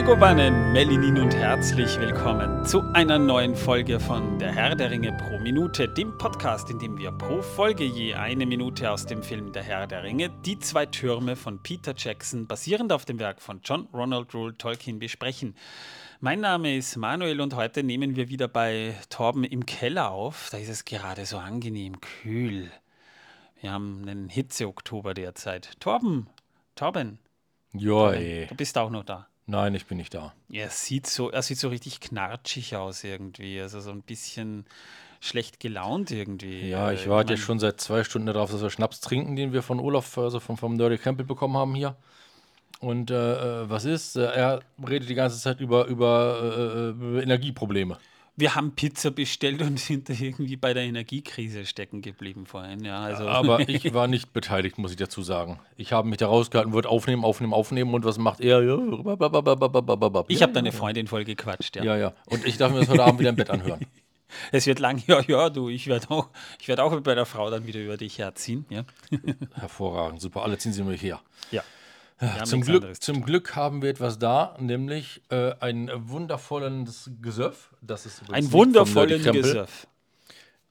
Megobannen, Melinin und herzlich willkommen zu einer neuen Folge von Der Herr der Ringe pro Minute, dem Podcast, in dem wir pro Folge je eine Minute aus dem Film Der Herr der Ringe, die zwei Türme von Peter Jackson, basierend auf dem Werk von John Ronald Rule Tolkien, besprechen. Mein Name ist Manuel und heute nehmen wir wieder bei Torben im Keller auf. Da ist es gerade so angenehm kühl. Wir haben einen Hitze-Oktober derzeit. Torben, Torben, ey. du bist auch noch da. Nein, ich bin nicht da. Er sieht so, er sieht so richtig knatschig aus irgendwie, also so ein bisschen schlecht gelaunt irgendwie. Ja, Äh, ich warte jetzt mein, schon seit zwei Stunden darauf, dass wir Schnaps trinken, den wir von Olaf, also vom, vom Dirty Campbell bekommen haben hier. Und äh, äh, was ist? Äh, Er redet die ganze Zeit über, über, äh, über Energieprobleme wir haben Pizza bestellt und sind da irgendwie bei der Energiekrise stecken geblieben vorhin. Ja, also. Aber ich war nicht beteiligt, muss ich dazu sagen. Ich habe mich da rausgehalten, wollte aufnehmen, aufnehmen, aufnehmen und was macht er? Ich habe deine Freundin voll gequatscht, ja. Ja, ja. Und ich darf mir das heute Abend wieder im Bett anhören. Es wird lang, ja, ja, du, ich werde auch, werd auch bei der Frau dann wieder über dich herziehen. Ja. Hervorragend, super, alle ziehen sie mir her. Ja. Haben Zum Glück, zum Glück haben wir etwas da, nämlich äh, ein wundervolles Gesöff. Das ist Ein Krempel. Gesöff.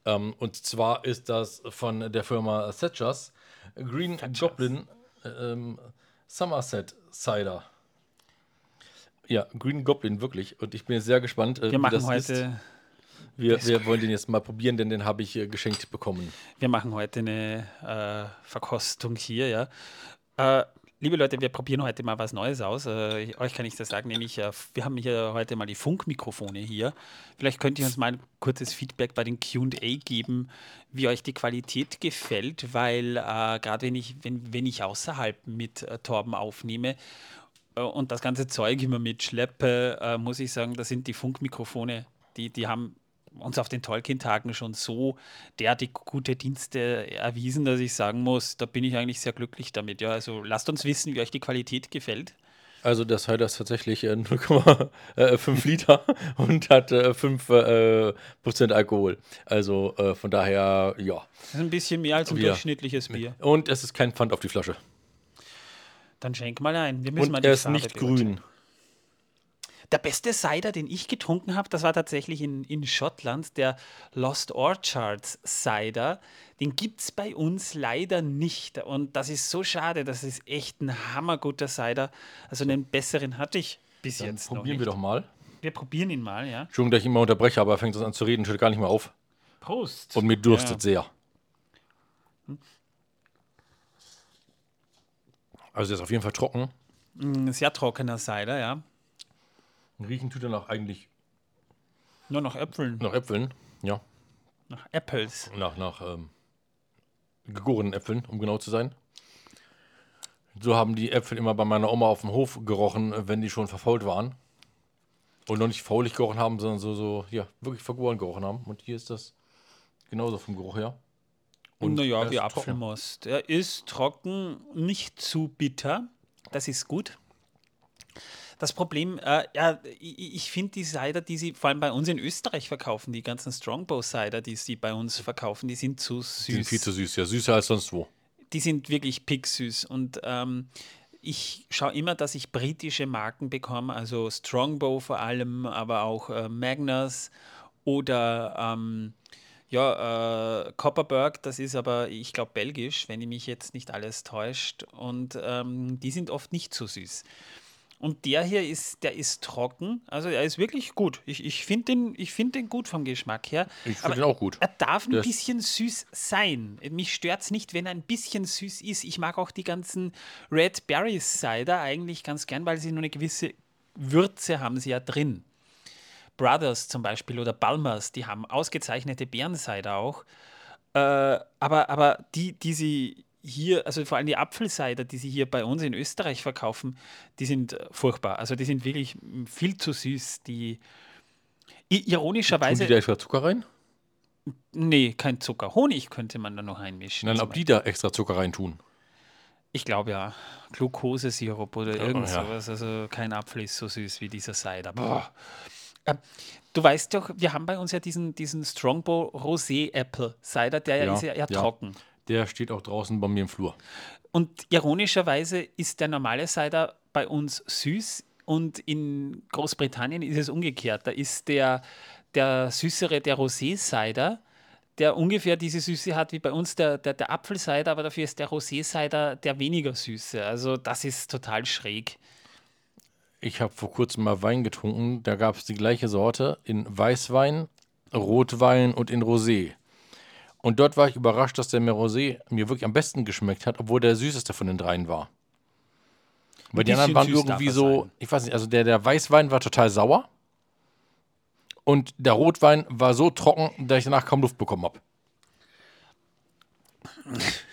Ähm, und zwar ist das von der Firma Setchers Green Goblin ähm, Somerset Cider. Ja, Green Goblin, wirklich. Und ich bin sehr gespannt, äh, Wir machen das heute, ist. Wir, wir wollen den jetzt mal probieren, denn den habe ich äh, geschenkt bekommen. Wir machen heute eine äh, Verkostung hier, ja. Äh, liebe Leute, wir probieren heute mal was Neues aus. Äh, euch kann ich das sagen, nämlich äh, wir haben hier heute mal die Funkmikrofone hier. Vielleicht könnt ihr uns mal ein kurzes Feedback bei den Q&A geben, wie euch die Qualität gefällt, weil äh, gerade wenn ich, wenn, wenn ich außerhalb mit äh, Torben aufnehme, äh, und das ganze Zeug immer mitschleppe, äh, muss ich sagen, da sind die Funkmikrofone, die, die haben uns auf den Tolkien-Tagen schon so derartig gute Dienste erwiesen, dass ich sagen muss, da bin ich eigentlich sehr glücklich damit. Ja, also lasst uns wissen, wie euch die Qualität gefällt. Also der Cider ist tatsächlich äh, 0,5 Liter und hat äh, 5 äh, Prozent Alkohol. Also äh, von daher, ja. Das ist ein bisschen mehr als ein Ja. durchschnittliches Bier. Und es ist kein Pfand auf die Flasche. Dann schenk mal ein. Wir müssen mal Und die er ist Farbe nicht beurteilen. grün. Der beste Cider, den ich getrunken habe, das war tatsächlich in, in Schottland, der Lost Orchards Cider. Den gibt es bei uns leider nicht. Und das ist so schade. Das ist echt ein hammerguter Cider. Also einen besseren hatte ich bis Dann jetzt noch probieren nicht. wir doch mal. Wir probieren ihn mal, ja. Entschuldigung, dass ich immer unterbreche, aber er fängt uns an zu reden, hört gar nicht mehr auf. Prost. Und mir durstet sehr. Also der ist auf jeden Fall trocken. Ein sehr trockener Cider, ja. Riechen tut er nach eigentlich Nur noch Äpfeln, nach Äpfeln. Ja, nach Apples. nach, nach ähm, gegorenen Äpfeln, um genau zu sein. So haben die Äpfel immer bei meiner Oma auf dem Hof gerochen, äh, wenn die schon verfault waren. Und noch nicht faulig gerochen haben, sondern so, so, ja, wirklich vergoren gerochen haben. Und hier ist das genauso vom Geruch her. Und naja, wie. Apfelmost. Er ist trocken, nicht zu bitter. Das ist gut. Das Problem, äh, ja, ich, ich finde die Cider, die sie vor allem bei uns in Österreich verkaufen, die ganzen Strongbow Cider, die sie bei uns verkaufen, die sind zu süß. Die sind viel zu süß, ja, süßer als sonst wo. die sind wirklich picksüß. Und ähm, ich schaue immer, dass ich britische Marken bekomme, also Strongbow vor allem, aber auch äh, Magnus oder ähm, ja, äh, Copperberg, das ist aber, ich glaube, belgisch, wenn ich mich jetzt nicht alles täuscht. Und ähm, die sind oft nicht so süß. Und der hier ist, der ist trocken, also er ist wirklich gut. Ich, ich finde den, ich find den gut vom Geschmack her. Ich finde den auch gut. er darf ein Der bisschen süß sein. Mich stört es nicht, wenn er ein bisschen süß ist. Ich mag auch die ganzen Red Berry Cider eigentlich ganz gern, weil sie nur eine gewisse Würze haben sie ja drin. Brothers zum Beispiel oder Balmers, die haben ausgezeichnete Beerensider auch. Äh, aber, aber die, die sie hier, also vor allem die Apfelsider, die sie hier bei uns in Österreich verkaufen, die sind äh, furchtbar. Also die sind wirklich mm, viel zu süß. Die i- Tun die ironischerweise. da extra Zucker rein? Nee, kein Zucker. Honig könnte man da noch einmischen. Nein, ob die da extra Zucker rein tun. Ich glaube ja. Glukosesirup oder irgend ja. sowas. Also kein Apfel ist so süß wie dieser Cider. Boah. Ähm, du weißt doch, wir haben bei uns ja diesen, diesen Strongbow Rosé Apple Cider, der ja, Ja, ist ja, ja ja. trocken. Der steht auch draußen bei mir im Flur. Und ironischerweise ist der normale Cider bei uns süß und in Großbritannien ist es umgekehrt. Da ist der, der süßere, der Rosé-Cider, der ungefähr diese Süße hat wie bei uns der, der, der Apfelcider, aber dafür ist der Rosé-Cider der weniger süße. Also das ist total schräg. Ich habe vor kurzem mal Wein getrunken. Da gab es die gleiche Sorte in Weißwein, Rotwein und in Rosé. Und dort war ich überrascht, dass der mir Rosé mir wirklich am besten geschmeckt hat, obwohl der süßeste von den dreien war. Weil die anderen waren irgendwie so, sein. ich weiß nicht, also der, der Weißwein war total sauer. Und der Rotwein war so trocken, dass ich danach kaum Luft bekommen habe.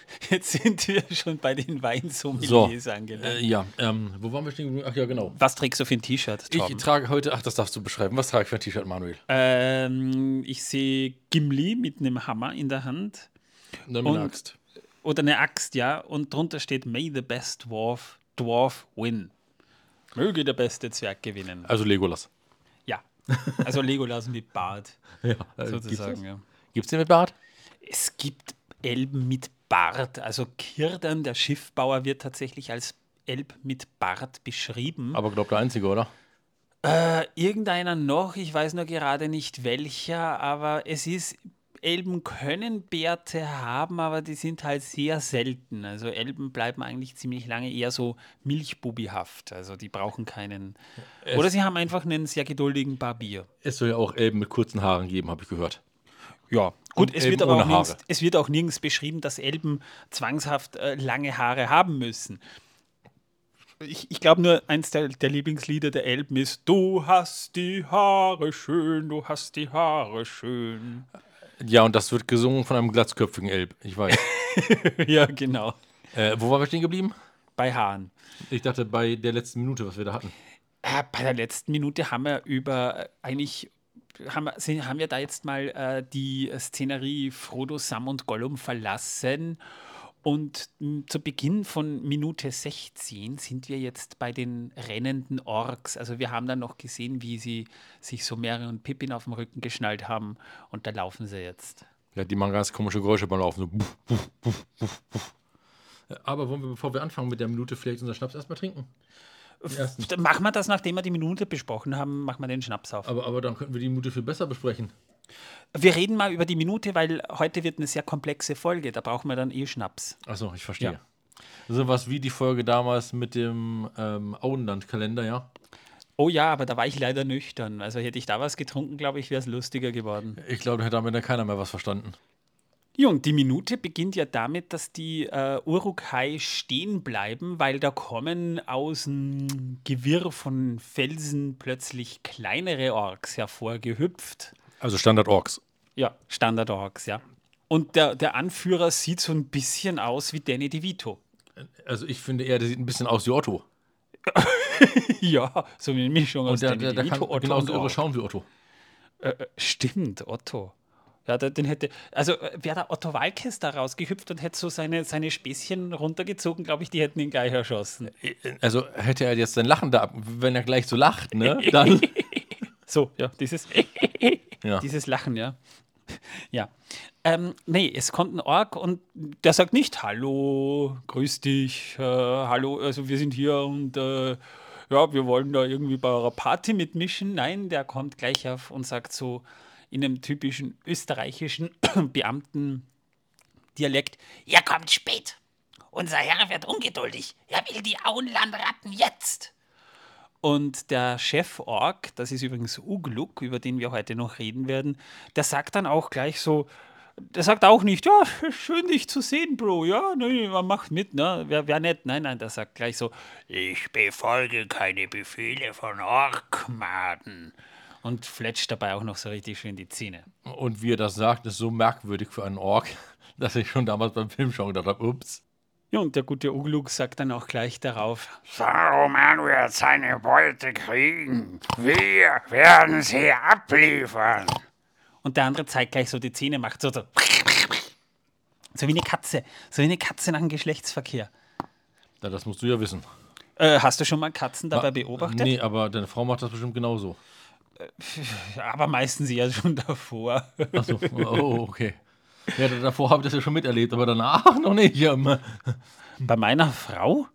Jetzt sind wir schon bei den Weinsommeliers angelangt. Äh, ja, ähm, wo waren wir stehen? Ach ja, genau. Was trägst du für ein T-Shirt, Ich trage heute, ach, das darfst du beschreiben. Was trage ich für ein T-Shirt, Manuel? Ähm, ich sehe Gimli mit einem Hammer in der Hand Und- eine Axt. oder eine Axt, ja, und drunter steht May the best dwarf, dwarf win. Möge der beste Zwerg gewinnen. Also Legolas. Ja, also Legolas mit Bart, Ja, sozusagen. Ja. Gibt's den mit Bart? Es gibt Elben mit Bart, also Kirdan, der Schiffbauer, wird tatsächlich als Elb mit Bart beschrieben. Aber glaub der Einzige, oder? Äh, irgendeiner noch, ich weiß nur gerade nicht welcher, aber es ist, Elben können Bärte haben, aber die sind halt sehr selten. Also Elben bleiben eigentlich ziemlich lange eher so milchbubihaft. Also die brauchen keinen. Oder sie haben einfach einen sehr geduldigen Barbier. Es soll ja auch Elben mit kurzen Haaren geben, habe ich gehört. Ja, gut, es wird aber auch nirgends, es wird auch nirgends beschrieben, dass Elben zwangshaft äh, lange Haare haben müssen. Ich, ich glaube nur, eins der, der Lieblingslieder der Elben ist Du hast die Haare schön, du hast die Haare schön. Ja, und das wird gesungen von einem glatzköpfigen Elb. Ich weiß. ja, genau. äh, wo waren wir stehen geblieben? Bei Haaren. Ich dachte bei der letzten Minute, was wir da hatten. Äh, bei der letzten Minute haben wir über äh, eigentlich haben haben wir da jetzt mal äh, die Szenerie Frodo, Sam und Gollum verlassen. Und mh, zu Beginn von Minute 16 sind wir jetzt bei den rennenden Orks. Also wir haben dann noch gesehen, wie sie sich so Mary und Pippin auf dem Rücken geschnallt haben. Und da laufen sie jetzt. Ja, die machen ganz komische Geräusche beim Laufen. So buff, buff, buff, buff, buff. Äh, Aber wollen wir, bevor wir anfangen mit der Minute, vielleicht unser Schnaps erstmal trinken? Machen wir das, nachdem wir die Minute besprochen haben, machen wir den Schnaps auf. Aber, aber dann könnten wir die Minute viel besser besprechen. Wir reden mal über die Minute, weil heute wird eine sehr komplexe Folge. Da brauchen wir dann eh Schnaps. Achso, ich verstehe. Ja. So was wie die Folge damals mit dem ähm, Auenland-Kalender, ja? Oh ja, aber da war ich leider nüchtern. Also hätte ich da was getrunken, glaube ich, wäre es lustiger geworden. Ich glaube, da hätte damit keiner mehr was verstanden. Ja, und die Minute beginnt ja damit, dass die äh, Urukai stehen bleiben, weil da kommen aus dem Gewirr von Felsen plötzlich kleinere Orks hervorgehüpft. Also Standard-Orks. Ja, Standard-Orks, ja. Und der, der Anführer sieht so ein bisschen aus wie Danny DeVito. Also ich finde eher, der sieht ein bisschen aus wie Otto. ja, so wie eine Mischung aus Und der, Danny der, der kann DeVito, Otto genauso und irre schauen wie Otto. Äh, äh, stimmt, Otto. Ja, den hätte, also äh, wäre der Otto Walkes da rausgehüpft und hätte so seine, seine Späßchen runtergezogen, glaube ich, die hätten ihn gleich erschossen. Also hätte er jetzt sein Lachen da, ab- wenn er gleich so lacht, ne? Dann. So, ja, dieses, Ja. dieses Lachen, ja. Ja. Ähm, nee, es kommt ein Ork und der sagt nicht Hallo, grüß dich, äh, hallo, also wir sind hier und äh, ja, wir wollen da irgendwie bei eurer Party mitmischen. Nein, der kommt gleich auf und sagt so in einem typischen österreichischen Beamten-Dialekt: Ihr kommt spät. Unser Herr wird ungeduldig. Er will die Auenlandratten jetzt. Und der Chef Ork, das ist übrigens Ugluk, über den wir heute noch reden werden, der sagt dann auch gleich so, der sagt auch nicht, ja, schön dich zu sehen, Bro, ja, nee, man macht mit, ne, wäre wär nett. Nein, nein, der sagt gleich so, Ich befolge keine Befehle von Orkmaden. Und fletscht dabei auch noch so richtig schön die Zähne. Und wie er das sagt, ist so merkwürdig für einen Ork, dass ich schon damals beim Film schon gedacht habe, ups. Ja, und der gute Ugluk sagt dann auch gleich darauf, Saruman wird seine Beute kriegen. Wir werden sie abliefern. und der andere zeigt gleich so die Zähne, macht so, so, so wie eine Katze, so wie eine Katze nach dem Geschlechtsverkehr. Ja, das musst du ja wissen. Äh, hast du schon mal Katzen dabei beobachtet? Nee, aber deine Frau macht das bestimmt genauso. Aber meistens eher schon davor. Achso, oh, okay. Ja, davor habe ich das ja schon miterlebt, aber danach noch nicht. Bei meiner Frau?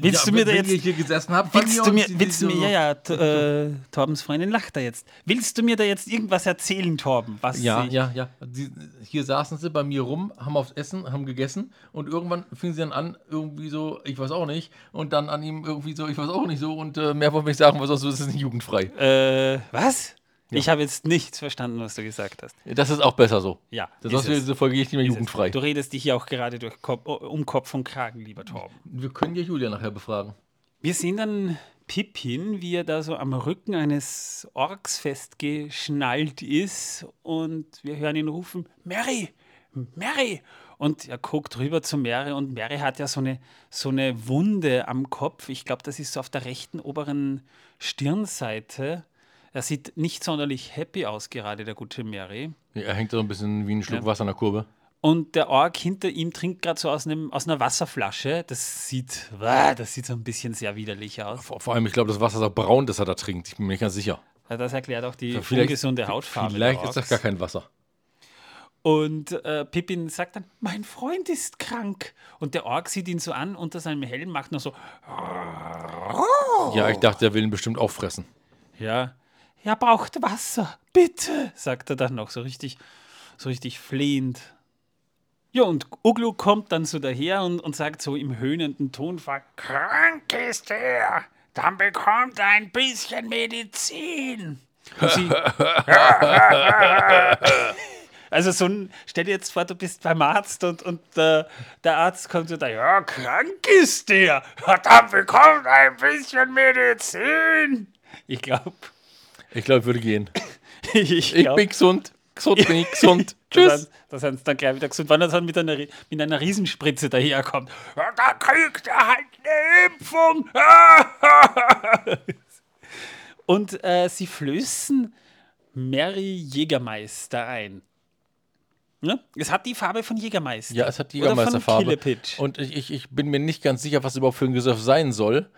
Willst du mir da jetzt- hier gesessen habt, Willst du mir, willst du mir, ja, ja, äh, Torbens Freundin lacht da jetzt. Willst du mir da jetzt irgendwas erzählen, Torben? Was Ja, sie- ja, ja. Die, hier saßen sie bei mir rum, haben aufs Essen, haben gegessen und irgendwann fingen sie dann an, irgendwie so, ich weiß auch nicht, und dann an ihm irgendwie so, ich weiß auch nicht so und äh, mehr wollte ich nicht sagen, weil sonst ist es nicht jugendfrei. Äh, was? Ich habe jetzt nichts verstanden, was du gesagt hast. Das ist auch besser so. Ja. Sonst wird es. diese Folge nicht mehr Ist es. jugendfrei. Du redest dich hier auch gerade durch Kopf, um Kopf und Kragen, lieber Torben. Wir können ja Julia nachher befragen. Wir sehen dann Pippin, wie er da so am Rücken eines Orks festgeschnallt ist und wir hören ihn rufen, Mary, Mary! Und er guckt rüber zu Mary und Mary hat ja so eine, so eine Wunde am Kopf. Ich glaube, das ist so auf der rechten oberen Stirnseite. Er sieht nicht sonderlich happy aus, gerade der gute Mary. Ja, Er hängt so ein bisschen wie ein Schluck Ja. Wasser an der Kurve. Und der Ork hinter ihm trinkt gerade so aus, einem, aus einer Wasserflasche. Das sieht, das sieht so ein bisschen sehr widerlich aus. Vor, vor allem, ich glaube, das Wasser ist auch braun, das er da trinkt. Ich bin mir nicht ganz sicher. Ja, Das erklärt auch die Vielleicht- ungesunde Hautfarbe. Vielleicht ist das gar kein Wasser. Und äh, Pippin sagt dann, mein Freund ist krank. Und der Ork sieht ihn so an, unter seinem Helm macht nur so, Ja, ich dachte, er will ihn bestimmt auffressen. ja, er braucht Wasser, bitte, sagt er dann noch so richtig, so richtig flehend. Ja, und Uglu kommt dann so daher und, und sagt so im höhnenden Tonfall, Krank ist er. Dann bekommt er ein bisschen Medizin. Und sie, also so ein, stell dir jetzt vor, du bist beim Arzt und, und äh, der Arzt kommt so da, ja, krank ist der. Dann bekommt er ein bisschen Medizin. Ich glaube, Ich glaube, ich würde gehen. ich, Ich bin gesund. Gesund bin ich gesund. Tschüss. sind- da sind sie dann gleich wieder gesund, wenn er dann mit einer, mit einer Riesenspritze daherkommt. Da kriegt er halt eine Impfung. Und äh, sie flößen Mary Jägermeister ein. Ne? Es hat die Farbe von Jägermeister. Ja, es hat die Jägermeisterfarbe. Und ich, ich, ich bin mir nicht ganz sicher, was überhaupt für ein Gesöff sein soll.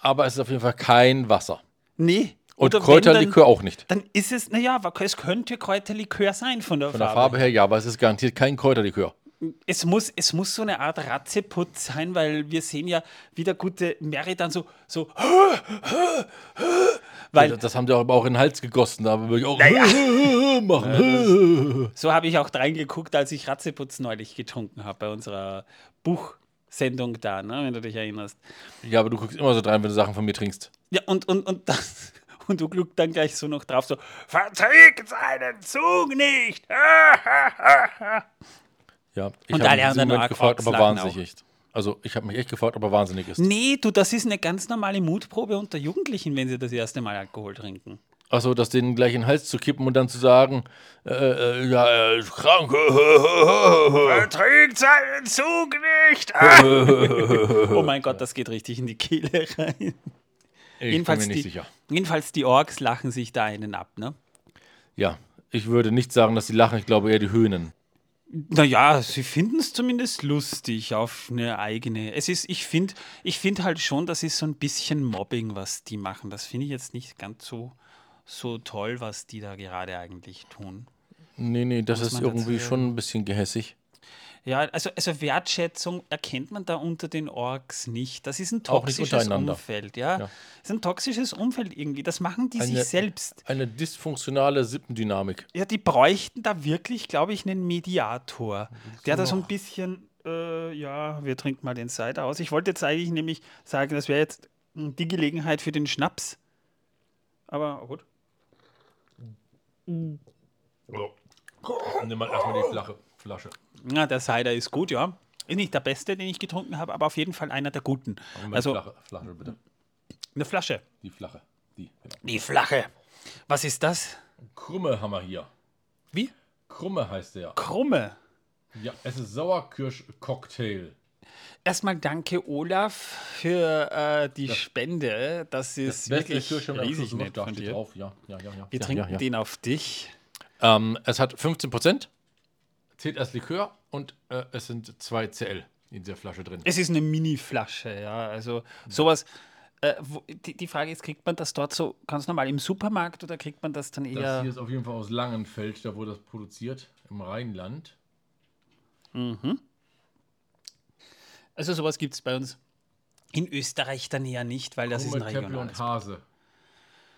Aber es ist auf jeden Fall kein Wasser. Nee. Und Oder Kräuterlikör auch nicht. Dann, dann ist es, naja, es könnte Kräuterlikör sein von der, Von der Farbe. Farbe her ja, aber es ist garantiert kein Kräuterlikör. Es muss, es muss so eine Art Ratzeputz sein, weil wir sehen ja, wie der gute Mary dann so, so weil Das haben die aber auch in den Hals gegossen. Da würde ich auch machen. so habe ich auch reingeguckt, als ich Ratzeputz neulich getrunken habe bei unserer Buchsendung da, ne, wenn du dich erinnerst. Ja, aber du guckst immer so drein, wenn du Sachen von mir trinkst. Ja, und, und, und, das, und du gluckst dann gleich so noch drauf, so, Verträgt seinen Zug nicht. Ja, ich Und habe mich anderen Moment gefragt, ob er lachen wahnsinnig. Also, ich habe mich echt gefragt, ob er wahnsinnig ist. nee, du, das ist eine ganz normale Mutprobe unter Jugendlichen, wenn sie das erste Mal Alkohol trinken. Achso, das denen gleich in den Hals zu kippen und dann zu sagen, äh, äh, ja, er ist krank. Verträgt seinen Zug nicht. Oh mein Gott, das geht richtig in die Kehle rein. Ich Jedenfalls bin mir nicht die, sicher. jedenfalls die Orks lachen sich da einen ab, ne? Ja, ich würde nicht sagen, dass sie lachen, ich glaube eher die Höhnen. Naja, sie finden es zumindest lustig auf eine eigene. Es ist, ich finde ich find halt schon, das ist so ein bisschen Mobbing, was die machen. Das finde ich jetzt nicht ganz so, so toll, was die da gerade eigentlich tun. Nee, nee, das ist irgendwie schon ein bisschen gehässig. Ja, also, also Wertschätzung erkennt man da unter den Orks nicht. Das ist ein toxisches. Umfeld, ja. Ja. Das ist ein toxisches Umfeld irgendwie. Das machen die Eine- sich selbst. Eine dysfunktionale Sippendynamik. Ja, die bräuchten da wirklich, glaube ich, einen Mediator, der da so ein bisschen, äh, ja, wir trinken mal den Cider aus. Ich wollte jetzt eigentlich nämlich sagen, das wäre jetzt die Gelegenheit für den Schnaps. Aber gut. Nimm mal erstmal die flache Flasche. Na, der Cider ist gut, ja. Ist nicht der beste, den ich getrunken habe, aber auf jeden Fall einer der guten. Also flache Flasche, bitte. eine Flasche. Die flache. Die. Genau. Die flache. Was ist das? Krumme haben wir hier. Wie? Krumme heißt der. Krumme. Ja, es ist Sauerkirsch-Cocktail. Erstmal danke, Olaf, für äh, die Spende. Das ist wirklich riesig nett von dir. drauf. Ja, ja, ja, ja. Wir ja, trinken ja, ja. den auf dich. Ähm, es hat 15 Prozent, zählt als Likör und äh, es sind 2 CL in dieser Flasche drin. Es ist eine Mini-Flasche, ja. Also sowas. Äh, wo, die, die Frage ist, kriegt man das dort so ganz normal im Supermarkt oder kriegt man das dann Das eher. hier ist auf jeden Fall aus Langenfeld, da wurde das produziert, im Rheinland. Also sowas gibt es bei uns In Österreich dann eher nicht, weil das ist ein Krumme, regionales. und Hase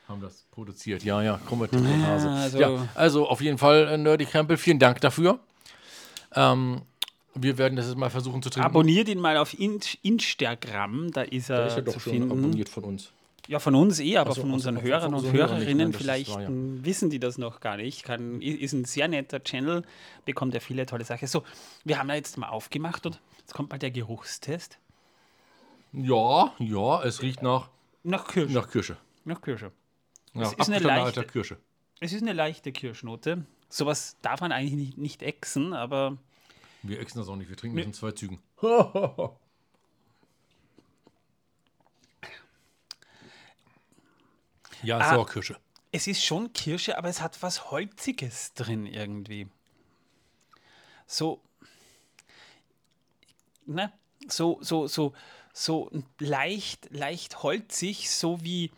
haben das produziert. Ja, ja, Krumme, Käpple und Hase. also- ja, also auf jeden Fall, äh, Nerdy Krempel, vielen Dank dafür. Ähm, wir werden das jetzt mal versuchen zu trinken. Abonniert ihn mal auf In Instagram, da ist er, Der ist ja doch zu schon finden. abonniert von uns. Ja, von uns eh, aber Ach so, von unseren ach so, Hörern und Hörern nicht, Hörerinnen nein, vielleicht wahr, ja. wissen die das noch gar nicht. Kann, ist ein sehr netter Channel, bekommt er viele tolle Sachen. So, wir haben da jetzt mal aufgemacht und jetzt kommt mal der Geruchstest. Ja, ja, es riecht nach, Nach Kirsche. nach Kirsche. Nach Kirsche. Nach ist eine leichte- Kirsche. Es ist eine leichte Kirschnote. Sowas darf man eigentlich nicht, nicht exen, aber Wir exen das auch nicht, wir trinken das in zwei Zügen. ja, Ah. Sauerkirsche. es ist schon Kirsche, aber es hat was Holziges drin irgendwie. So, ne? So, so, so, so leicht, leicht holzig, so wie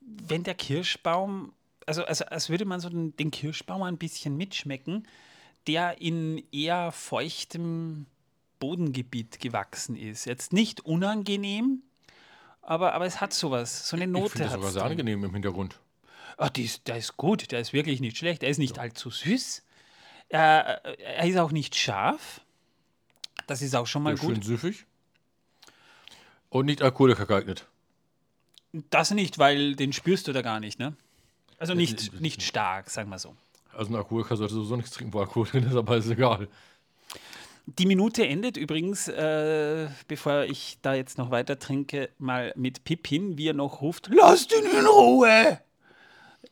wenn der Kirschbaum, also, also als würde man so den, den Kirschbaum ein bisschen mitschmecken, der in eher feuchtem Bodengebiet gewachsen ist. Jetzt nicht unangenehm, aber, aber es hat sowas, so eine Ich Note finde das hat's sogar sehr angenehm im Hintergrund. Ah, die ist, der ist gut, der ist wirklich nicht schlecht. Er ist nicht allzu süß. Er, er ist auch nicht scharf. Das ist auch schon mal Der ist schön gut. süffig. Und nicht Alkoholiker geeignet. Das nicht, weil den spürst du da gar nicht, ne? Also Äh, nicht, nicht stark, sagen wir so. Also ein Alkoholiker sollte sowieso nichts trinken, wo Alkohol drin ist, aber ist egal. Die Minute endet übrigens, äh, bevor ich da jetzt noch weiter trinke, mal mit Pippin, wie er noch ruft: Lasst ihn in Ruhe!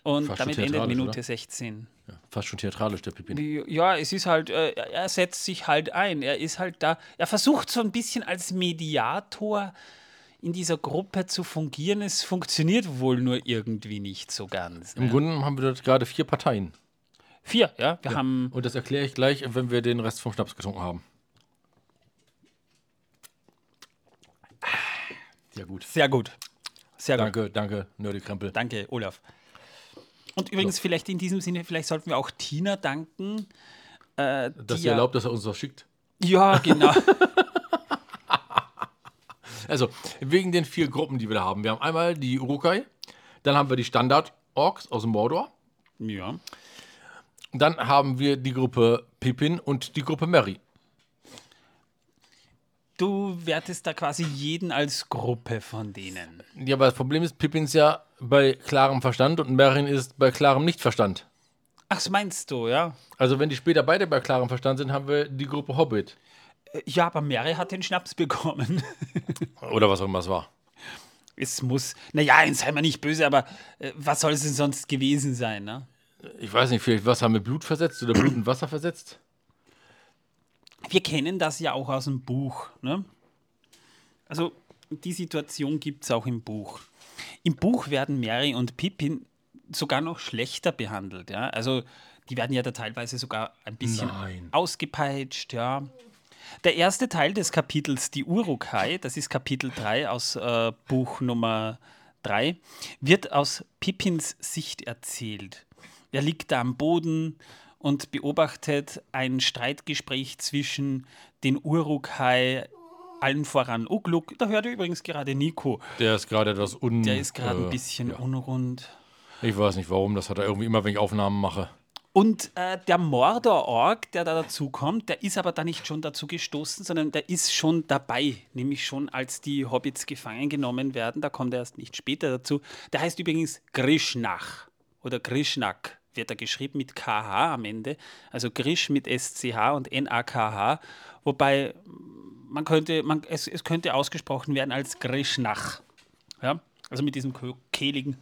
Und Fast damit endet Minute oder? 16. Ja, fast schon theatralisch, der Pippin. Ja, es ist halt, äh, er setzt sich halt ein. Er ist halt da. Er versucht so ein bisschen als Mediator in dieser Gruppe zu fungieren. Es funktioniert wohl nur irgendwie nicht so ganz. Im Ne? Grunde haben wir dort gerade vier Parteien. Vier, ja. Wir haben. Und das erkläre ich gleich, wenn wir den Rest vom Schnaps getrunken haben. Ja, gut. Sehr gut. Sehr gut. Danke, danke, Nerdy Krempel. Danke, Olaf. Und übrigens, vielleicht in diesem Sinne, vielleicht sollten wir auch Tina danken. Äh, Dass ihr ja- erlaubt, dass er uns was schickt. Ja, genau. Also, wegen den vier Gruppen, die wir da haben. Wir haben einmal die Urukai, dann haben wir die Standard-Orks aus dem Mordor, ja. dann haben wir die Gruppe Pippin und die Gruppe Mary. Du wertest da quasi jeden als Gruppe von denen. Ja, aber das Problem ist, Pippin ist ja bei klarem Verstand und Meryn ist bei klarem Nichtverstand. Ach, das meinst du, ja? Also, wenn die später beide bei klarem Verstand sind, haben wir die Gruppe Hobbit. Ja, aber Mary hat den Schnaps bekommen. Oder was auch immer es war. Es muss, naja, sei mal nicht böse, aber äh, was soll es denn sonst gewesen sein, ne? Ich weiß nicht, vielleicht Wasser mit Blut versetzt oder Blut in Wasser versetzt? Wir kennen das ja auch aus dem Buch, ne? Also, die Situation gibt es auch im Buch. Im Buch werden Mary und Pippin sogar noch schlechter behandelt, ja? Also, die werden ja da teilweise sogar ein bisschen Nein. ausgepeitscht, ja. Der erste Teil des Kapitels, die Urukai, das ist Kapitel 3 aus äh, Buch Nummer 3, wird aus Pippins Sicht erzählt. Er liegt da am Boden und beobachtet ein Streitgespräch zwischen den Urukai, allen voran Ugluk. Da hört ihr übrigens gerade Nico. Der ist gerade etwas un. Der ist gerade äh, ein bisschen ja. unrund. Ich weiß nicht warum, das hat er irgendwie immer, wenn ich Aufnahmen mache. Und äh, der Mordor-Org, der da dazu kommt, der ist aber da nicht schon dazu gestoßen, sondern der ist schon dabei, nämlich schon als die Hobbits gefangen genommen werden. Da kommt er erst nicht später dazu. Der heißt übrigens Grishnach oder Grishnak, wird er geschrieben mit KH am Ende. Also Grish mit SCH und NAKH, wobei man könnte, man, es, es könnte ausgesprochen werden als Grishnach. Ja? Also mit diesem kehligen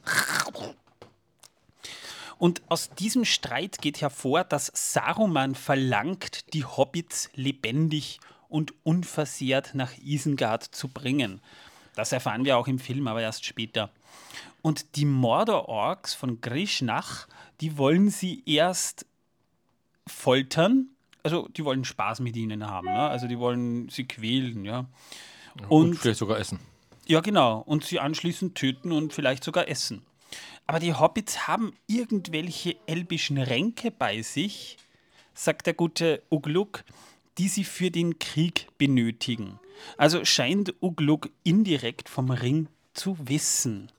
und aus diesem Streit geht hervor, dass Saruman verlangt, die Hobbits lebendig und unversehrt nach Isengard zu bringen. Das erfahren wir auch im Film, aber erst später. Und die Mordor-Orks von Grishnach, die wollen sie erst foltern. Also die wollen Spaß mit ihnen haben. Ne? Also die wollen sie quälen. Ja. Und, Und vielleicht sogar essen. ja, genau. Und sie anschließend töten und vielleicht sogar essen. Aber die Hobbits haben irgendwelche elbischen Ränke bei sich, sagt der gute Ugluk, die sie für den Krieg benötigen. Also scheint Ugluk indirekt vom Ring zu wissen.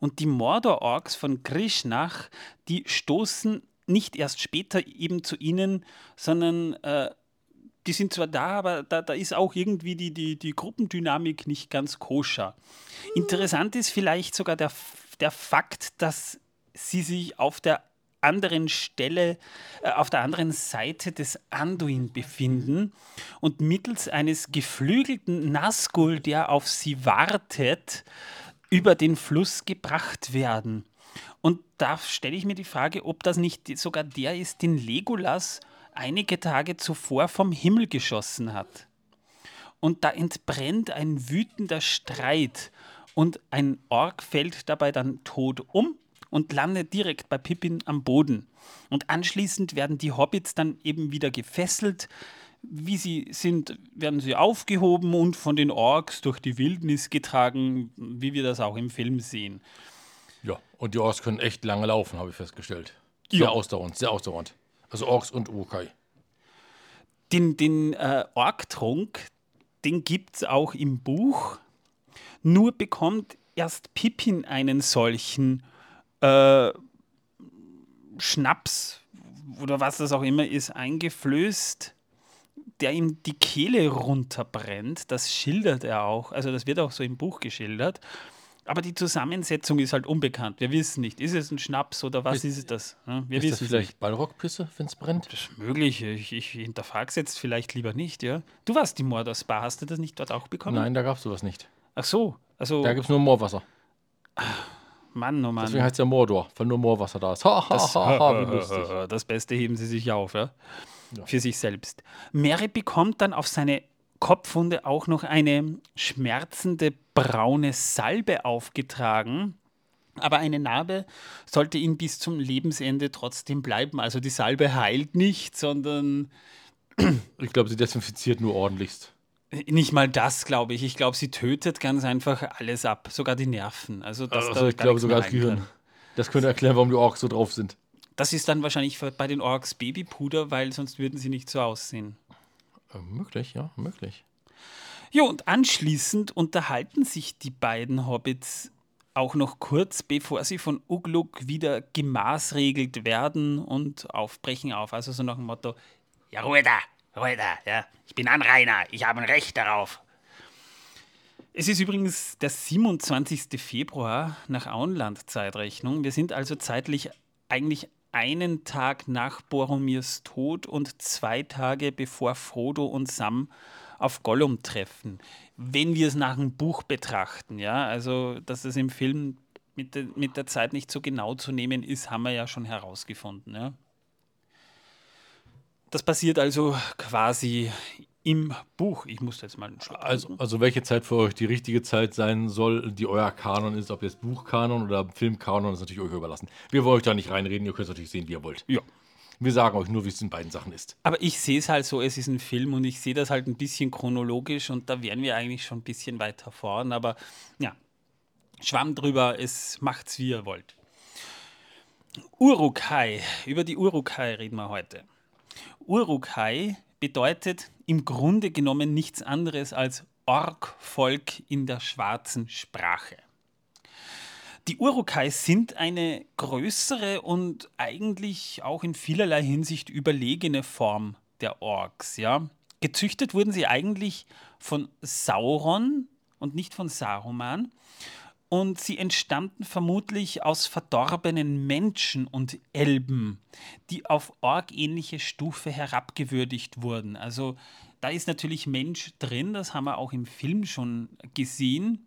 Und die Mordor-Orks von Grishnach, die stoßen nicht erst später eben zu ihnen, sondern äh, die sind zwar da, aber da, da ist auch irgendwie die, die, die Gruppendynamik nicht ganz koscher. Interessant ist vielleicht sogar der, der Fakt, dass sie sich auf der anderen Stelle, äh, auf der anderen Seite des Anduin befinden und mittels eines geflügelten Nazgul, der auf sie wartet, über den Fluss gebracht werden. Und da stelle ich mir die Frage, ob das nicht sogar der ist, den Legolas einige Tage zuvor vom Himmel geschossen hat. Und da entbrennt ein wütender Streit und ein Ork fällt dabei dann tot um und landet direkt bei Pippin am Boden. Und anschließend werden die Hobbits dann eben wieder gefesselt. Wie sie sind, werden sie aufgehoben und von den Orks durch die Wildnis getragen, wie wir das auch im Film sehen. Ja, und die Orks können echt lange laufen, habe ich festgestellt. Sehr Ja. ausdauernd, sehr ausdauernd. Also Orks und Urukai. Den, den äh, Orktrunk, den gibt es auch im Buch. Nur bekommt erst Pippin einen solchen äh, Schnaps oder was das auch immer ist, eingeflößt, der ihm die Kehle runterbrennt. Das schildert er auch. Also das wird auch so im Buch geschildert. Aber die Zusammensetzung ist halt unbekannt. Wir wissen nicht, ist es ein Schnaps oder was ist, das? Ja, wir Ist das wissen es vielleicht Ballrockpisse, wenn es brennt? das ist möglich. Ich, ich hinterfrage es jetzt vielleicht lieber nicht, ja. Du warst die Mordor Spa, hast du das nicht dort auch bekommen? Nein, da gab es sowas nicht. Ach so, also Da gibt es nur Moorwasser. Mann, oh Deswegen Mann. heißt es ja Mordor, weil nur Moorwasser da ist. Ha, ha, ha, ha, wie lustig. Das Beste heben sie sich auf, ja. Für sich selbst. Mary bekommt dann auf seine Kopfwunde auch noch eine schmerzende braune Salbe aufgetragen. Aber eine Narbe sollte ihn bis zum Lebensende trotzdem bleiben. Also die Salbe heilt nicht, sondern Ich glaube, sie desinfiziert nur ordentlichst. Nicht mal das, glaube ich. Ich glaube, sie tötet ganz einfach alles ab, sogar die Nerven. Also, dass Also da ich glaube sogar das Gehirn. kann. Das könnte erklären, warum die Orks so drauf sind. Das ist dann wahrscheinlich bei den Orks Babypuder, weil sonst würden sie nicht so aussehen. Äh, möglich, ja, möglich. Ja, und anschließend unterhalten sich die beiden Hobbits auch noch kurz, bevor sie von Ugluk wieder gemaßregelt werden und aufbrechen auf. Also so nach dem Motto, Ja, Ruhe da, Da, ja. Ich bin Anrainer, ich habe ein Recht darauf. Es ist übrigens der 27. Februar nach Auenland-Zeitrechnung. Wir sind also zeitlich eigentlich einen Tag nach Boromirs Tod und zwei Tage bevor Frodo und Sam auf Gollum treffen. Wenn wir es nach dem Buch betrachten, ja, also dass es im Film mit, de, mit der Zeit nicht so genau zu nehmen ist, haben wir ja schon herausgefunden. Ja. Das passiert also quasi im Buch. Ich muss jetzt mal einen Schluck Also, also welche Zeit für euch die richtige Zeit sein soll, die euer Kanon ist, ob jetzt Buchkanon oder Filmkanon, ist natürlich euch überlassen. Wir wollen euch da nicht reinreden, ihr könnt es natürlich sehen, wie ihr wollt. Ja. Wir sagen euch nur, wie es in beiden Sachen ist. Aber ich sehe es halt so, es ist ein Film und ich sehe das halt ein bisschen chronologisch und da wären wir eigentlich schon ein bisschen weiter vorn. Aber ja, Schwamm drüber, es macht's wie ihr wollt. Urukai, über die Urukai reden wir heute. Urukai bedeutet im Grunde genommen nichts anderes als Ork-Volk in der schwarzen Sprache. Die Urukai sind eine größere und eigentlich auch in vielerlei Hinsicht überlegene Form der Orks. Ja? Gezüchtet wurden sie eigentlich von Sauron und nicht von Saruman. Und sie entstammten vermutlich aus verdorbenen Menschen und Elben, die auf orgähnliche Stufe herabgewürdigt wurden. Also da ist natürlich Mensch drin, das haben wir auch im Film schon gesehen.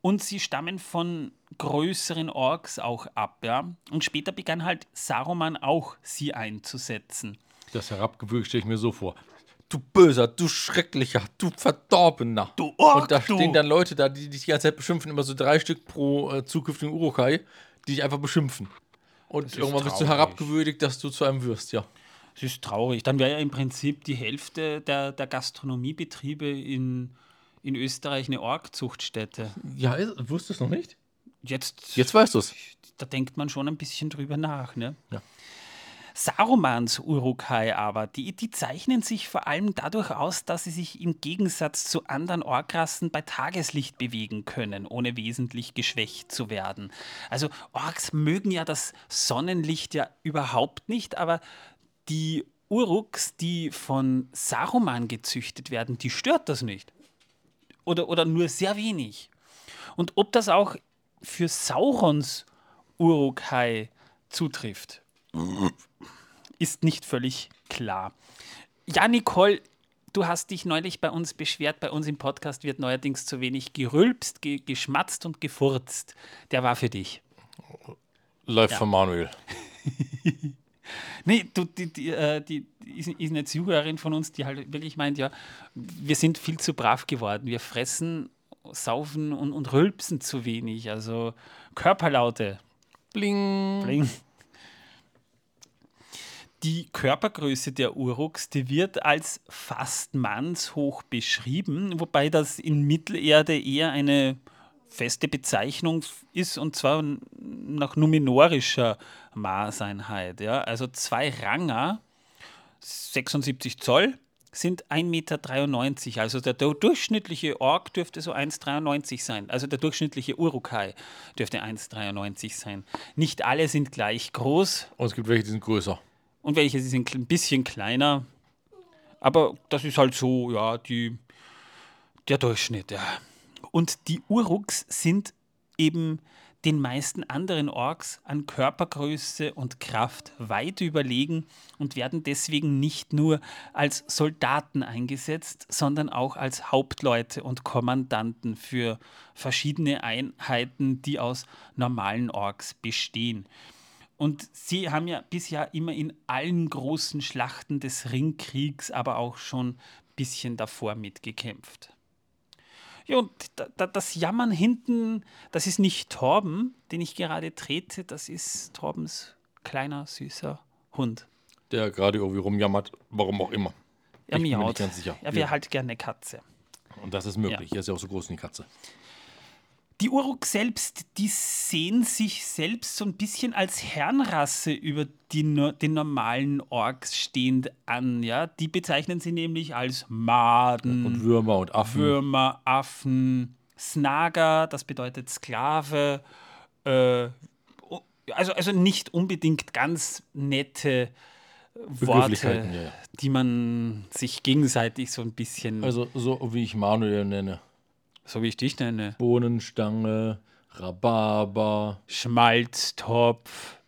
Und sie stammen von größeren Orks auch ab. Ja? Und später begann halt Saruman auch, sie einzusetzen. Das herabgewürgt stelle ich mir so vor. Du böser, du schrecklicher, du verdorbener. Du Ork, Und da du. stehen dann Leute da, die dich die ganze Zeit beschimpfen, immer so drei Stück pro äh, zukünftigen Urukai, die dich einfach beschimpfen. Und irgendwann bist du traurig. herabgewürdigt, dass du zu einem wirst, ja. Es ist traurig. Dann wäre ja im Prinzip die Hälfte der, der Gastronomiebetriebe in, in Österreich eine Orgzuchtstätte. Ja, wusstest du es noch nicht? Jetzt, Jetzt weißt du es. da denkt man schon ein bisschen drüber nach. Ne? Ja. Sarumans Urukai aber, die, die zeichnen sich vor allem dadurch aus, dass sie sich im Gegensatz zu anderen Orkrassen bei Tageslicht bewegen können, ohne wesentlich geschwächt zu werden. Also Orks mögen ja das Sonnenlicht ja überhaupt nicht, aber die Uruks, die von Saruman gezüchtet werden, die stört das nicht. Oder, oder nur sehr wenig. Und ob das auch für Saurons Urukai zutrifft, ist nicht völlig klar. Ja, Nicole, du hast dich neulich bei uns beschwert, bei uns im Podcast wird neuerdings zu wenig gerülpst, ge geschmatzt und gefurzt. Der war für dich. Läuft ja. von Manuel. Nee, du, die, die, äh, die, ist eine Zuhörerin von uns, die halt wirklich meint, ja, wir sind viel zu brav geworden. Wir fressen, saufen und, und rülpsen zu wenig. Also Körperlaute. Bling. Bling. Die Körpergröße der Uruks, die wird als fast mannshoch beschrieben, wobei das in Mittelerde eher eine feste Bezeichnung ist und zwar nach numenorischer Maßeinheit. Ja? Also zwei Ranger, 76 Zoll, sind 1,93 Meter. Also der durchschnittliche Ork dürfte so 1,93 sein. Also der durchschnittliche Urukai dürfte 1,93 sein. Nicht alle sind gleich groß. Und es gibt welche, die sind größer. Und welche, sind ein bisschen kleiner. Aber das ist halt so, ja, die, der Durchschnitt, ja. Und die Uruks sind eben den meisten anderen Orks an Körpergröße und Kraft weit überlegen und werden deswegen nicht nur als Soldaten eingesetzt, sondern auch als Hauptleute und Kommandanten für verschiedene Einheiten, die aus normalen Orks bestehen. Und sie haben ja bisher immer in allen großen Schlachten des Ringkriegs, aber auch schon ein bisschen davor mitgekämpft. Ja, und da, da, das Jammern hinten, das ist nicht Torben, den ich gerade trete, das ist Torbens kleiner, süßer Hund. Der gerade irgendwie rumjammert, warum auch immer. Er ich miaut. Er wäre halt gerne eine Katze. Und das ist möglich. Ja. Er ist ja auch so groß wie eine Katze. Die Uruk selbst, die sehen sich selbst so ein bisschen als Herrenrasse über die, den normalen Orks stehend an. Ja? Die bezeichnen sie nämlich als Maden. Und Würmer und Affen. Würmer, Affen, Snaga, das bedeutet Sklave. Äh, also, also nicht unbedingt ganz nette Worte, ja. die man sich gegenseitig so ein bisschen. Also so wie ich Manuel nenne. So wie ich dich nenne. Bohnenstange, Rhabarber. Schmalztopf,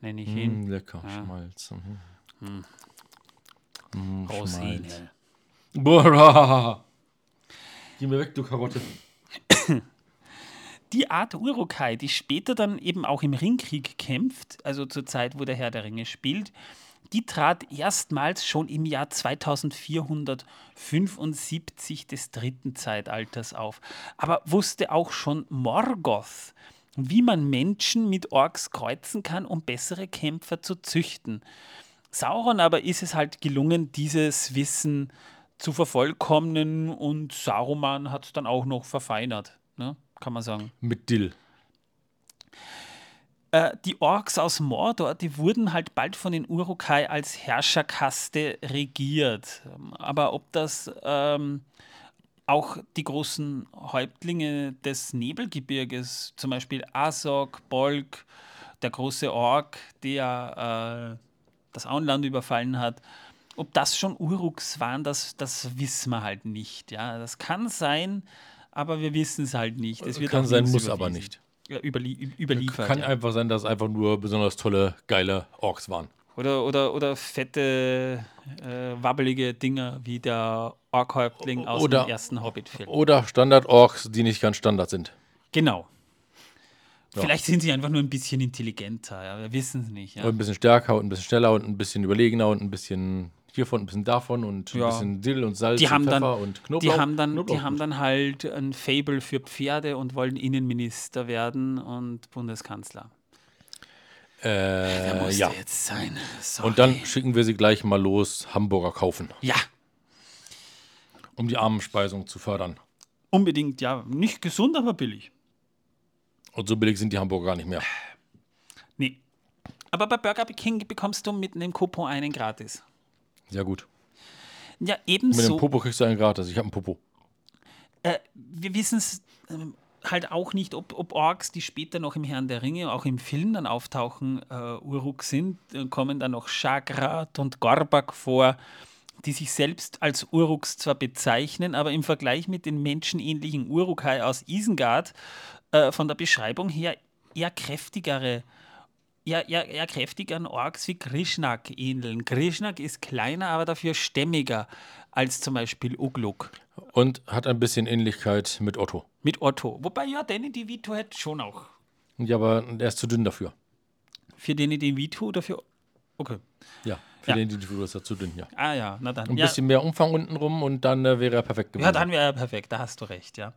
nenne ich ihn. Mm, lecker, ja. Schmalz. Mhm. Mm. Mm, Rosine. Boah, Geh mir weg, du Karotte. Die Art Urukai, die später dann eben auch im Ringkrieg kämpft, also zur Zeit, wo der Herr der Ringe spielt, die trat erstmals schon im Jahr 2475 des dritten Zeitalters auf. Aber wusste auch schon Morgoth, wie man Menschen mit Orks kreuzen kann, um bessere Kämpfer zu züchten. Sauron aber ist es halt gelungen, dieses Wissen zu vervollkommnen und Saruman hat es dann auch noch verfeinert, ne? kann man sagen. Mit Dill. Äh, die Orks aus Mordor, die wurden halt bald von den Urukai als Herrscherkaste regiert. Aber ob das ähm, auch die großen Häuptlinge des Nebelgebirges, zum Beispiel Asok, Bolg, der große Ork, der äh, das Auenland überfallen hat, ob das schon Uruks waren, das, das wissen wir halt nicht. Ja, das kann sein, aber wir wissen es halt nicht. Es kann sein, muss aber nicht überlie überliefert. Kann ja. einfach sein, dass es einfach nur besonders tolle, geile Orks waren. Oder, oder, oder fette, äh, wabbelige Dinger wie der Orkhäuptling aus oder, dem ersten Hobbit-Film. Oder Standard-Orks, die nicht ganz Standard sind. Genau. Ja. Vielleicht sind sie einfach nur ein bisschen intelligenter, ja, wir wissen es nicht. Ja. Und ein bisschen stärker und ein bisschen schneller und ein bisschen überlegener und ein bisschen hiervon, ein bisschen davon und ja. ein bisschen Dill und Salz die und Pfeffer dann, und Knoblauch. Die haben, dann, die haben dann halt ein Fable für Pferde und wollen Innenminister werden und Bundeskanzler. Äh, ja. jetzt sein. Sorry. Und dann schicken wir sie gleich mal los, Hamburger kaufen. Ja. Um die Armenspeisung zu fördern. Unbedingt, ja. Nicht gesund, aber billig. Und so billig sind die Hamburger gar nicht mehr. Nee. Aber bei Burger King bekommst du mit einem Coupon einen gratis. Sehr gut. Ja, Mit dem ebenso. Popo kriegst du einen gratis. Ich habe einen Popo. Äh, wir wissen es ähm, halt auch nicht, ob, ob Orks, die später noch im Herrn der Ringe, auch im Film dann auftauchen, äh, Uruk sind. Dann kommen dann noch Shagrat und Gorbak vor, die sich selbst als Uruks zwar bezeichnen, aber im Vergleich mit den menschenähnlichen Urukai aus Isengard äh, von der Beschreibung her eher kräftigere eher, eher, eher kräftigeren Orks wie Krishnak ähneln. Krishnak ist kleiner, aber dafür stämmiger als zum Beispiel Ugluk. Und hat ein bisschen Ähnlichkeit mit Otto. Mit Otto. Wobei, ja, Danny DeVito hätte schon auch. Ja, aber er ist zu dünn dafür. Für Danny DeVito oder für. Okay. Ja, für Ja. den Individuum ist er zu dünn, ja. Ah ja, na dann. Ein ja, bisschen mehr Umfang unten rum und dann äh, wäre er perfekt gewesen. ja, dann wäre er perfekt, da hast du recht, ja.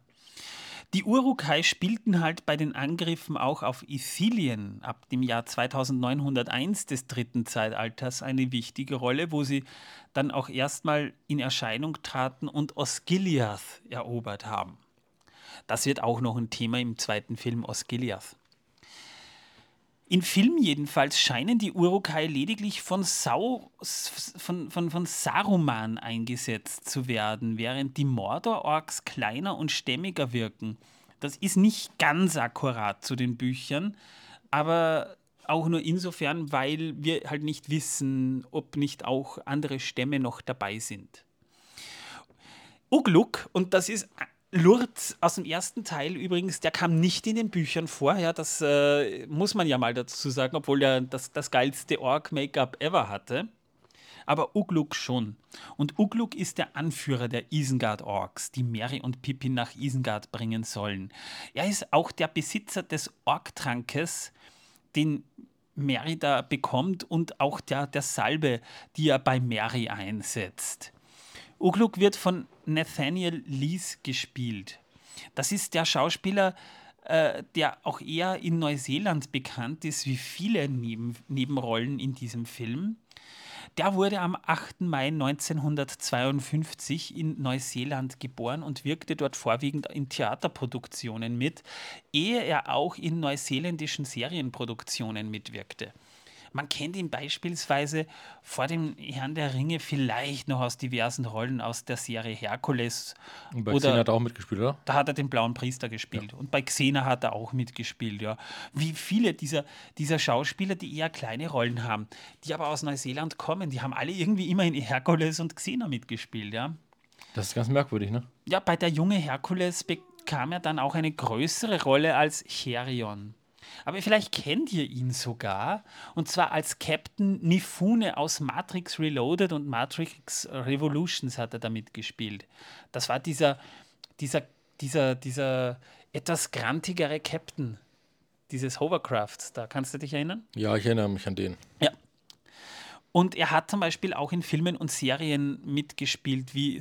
Die Urukai spielten halt bei den Angriffen auch auf Ithilien ab dem Jahr 2901 des dritten Zeitalters eine wichtige Rolle, wo sie dann auch erstmal in Erscheinung traten und Osgiliath erobert haben. Das wird auch noch ein Thema im zweiten Film Osgiliath. In Film jedenfalls scheinen die Urukai lediglich von, Sau, von, von, von Saruman eingesetzt zu werden, während die Mordor-Orks kleiner und stämmiger wirken. Das ist nicht ganz akkurat zu den Büchern, aber auch nur insofern, weil wir halt nicht wissen, ob nicht auch andere Stämme noch dabei sind. Ugluk, und das ist Lurz aus dem ersten Teil übrigens, der kam nicht in den Büchern vor. Ja, das äh, muss man ja mal dazu sagen, obwohl er das, das geilste Ork-Make-up ever hatte. Aber Ugluk schon. Und Ugluk ist der Anführer der Isengard-Orks, die Mary und Pippin nach Isengard bringen sollen. Er ist auch der Besitzer des Orktrankes, den Mary da bekommt und auch der, der Salbe, die er bei Mary einsetzt. Ugluk wird von Nathaniel Lees gespielt. Das ist der Schauspieler, äh, der auch eher in Neuseeland bekannt ist, wie viele Neben Nebenrollen in diesem Film. Der wurde am 8. Mai 1952 in Neuseeland geboren und wirkte dort vorwiegend in Theaterproduktionen mit, ehe er auch in neuseeländischen Serienproduktionen mitwirkte. Man kennt ihn beispielsweise vor dem Herrn der Ringe vielleicht noch aus diversen Rollen aus der Serie Herkules. Und bei Oder- Xena hat er auch mitgespielt, oder? Da hat er den blauen Priester gespielt. Und bei Xena hat er auch mitgespielt, ja. Wie viele dieser, dieser Schauspieler, die eher kleine Rollen haben, die aber aus Neuseeland kommen, die haben alle irgendwie immer in Herkules und Xena mitgespielt, ja. Das ist ganz merkwürdig, ne? Ja, bei der junge Herkules bekam er dann auch eine größere Rolle als Cherion. Aber vielleicht kennt ihr ihn sogar, und zwar als Captain Nifune aus Matrix Reloaded und Matrix Revolutions hat er damit gespielt. Das war dieser, dieser, dieser, dieser etwas grantigere Captain dieses Hovercrafts. Da kannst du dich erinnern? Ja, ich erinnere mich an den. Ja. Und er hat zum Beispiel auch in Filmen und Serien mitgespielt wie